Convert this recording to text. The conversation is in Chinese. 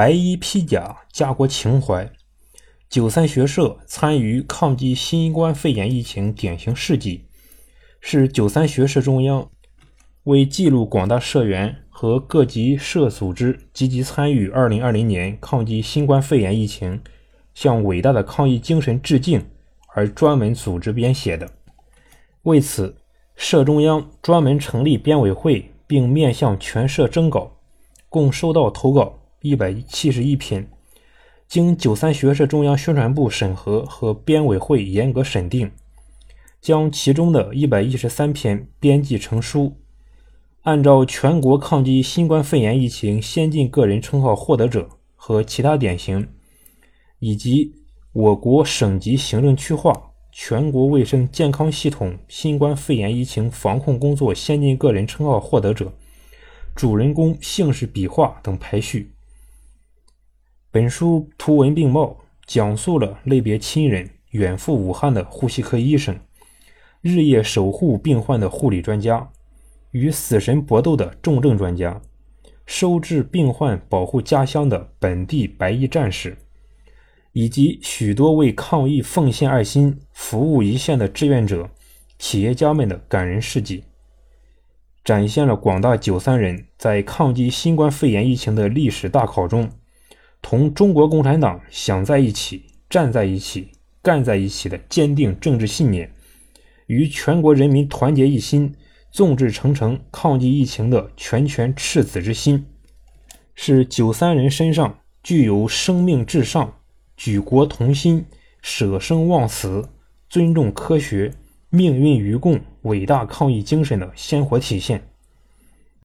白衣披甲，家国情怀。九三学社参与抗击新冠肺炎疫情典型事迹，是九三学社中央为记录广大社员和各级社组织积极参与二零二零年抗击新冠肺炎疫情，向伟大的抗疫精神致敬而专门组织编写的。为此，社中央专门成立编委会，并面向全社征稿，共收到投稿一百七十一篇。经九三学社中央宣传部审核和编委会严格审定，将其中的一百一十三篇编辑成书，按照全国抗击新冠肺炎疫情先进个人称号获得者和其他典型，以及我国省级行政区划全国卫生健康系统新冠肺炎疫情防控工作先进个人称号获得者，主人公姓氏笔画等排序。本书图文并茂，讲述了类别亲人远赴武汉的呼吸科医生，日夜守护病患的护理专家，与死神搏斗的重症专家，收治病患、保护家乡的本地白衣战士，以及许多为抗疫奉献爱心、服务一线的志愿者、企业家们的感人事迹，展现了广大九三人在抗击新冠肺炎疫情的历史大考中。同中国共产党想在一起、站在一起、干在一起的坚定政治信念，与全国人民团结一心、众志成城抗击疫情的拳拳赤子之心，是九三人身上具有生命至上、举国同心、舍生忘死、尊重科学、命运与共伟大抗疫精神的鲜活体现。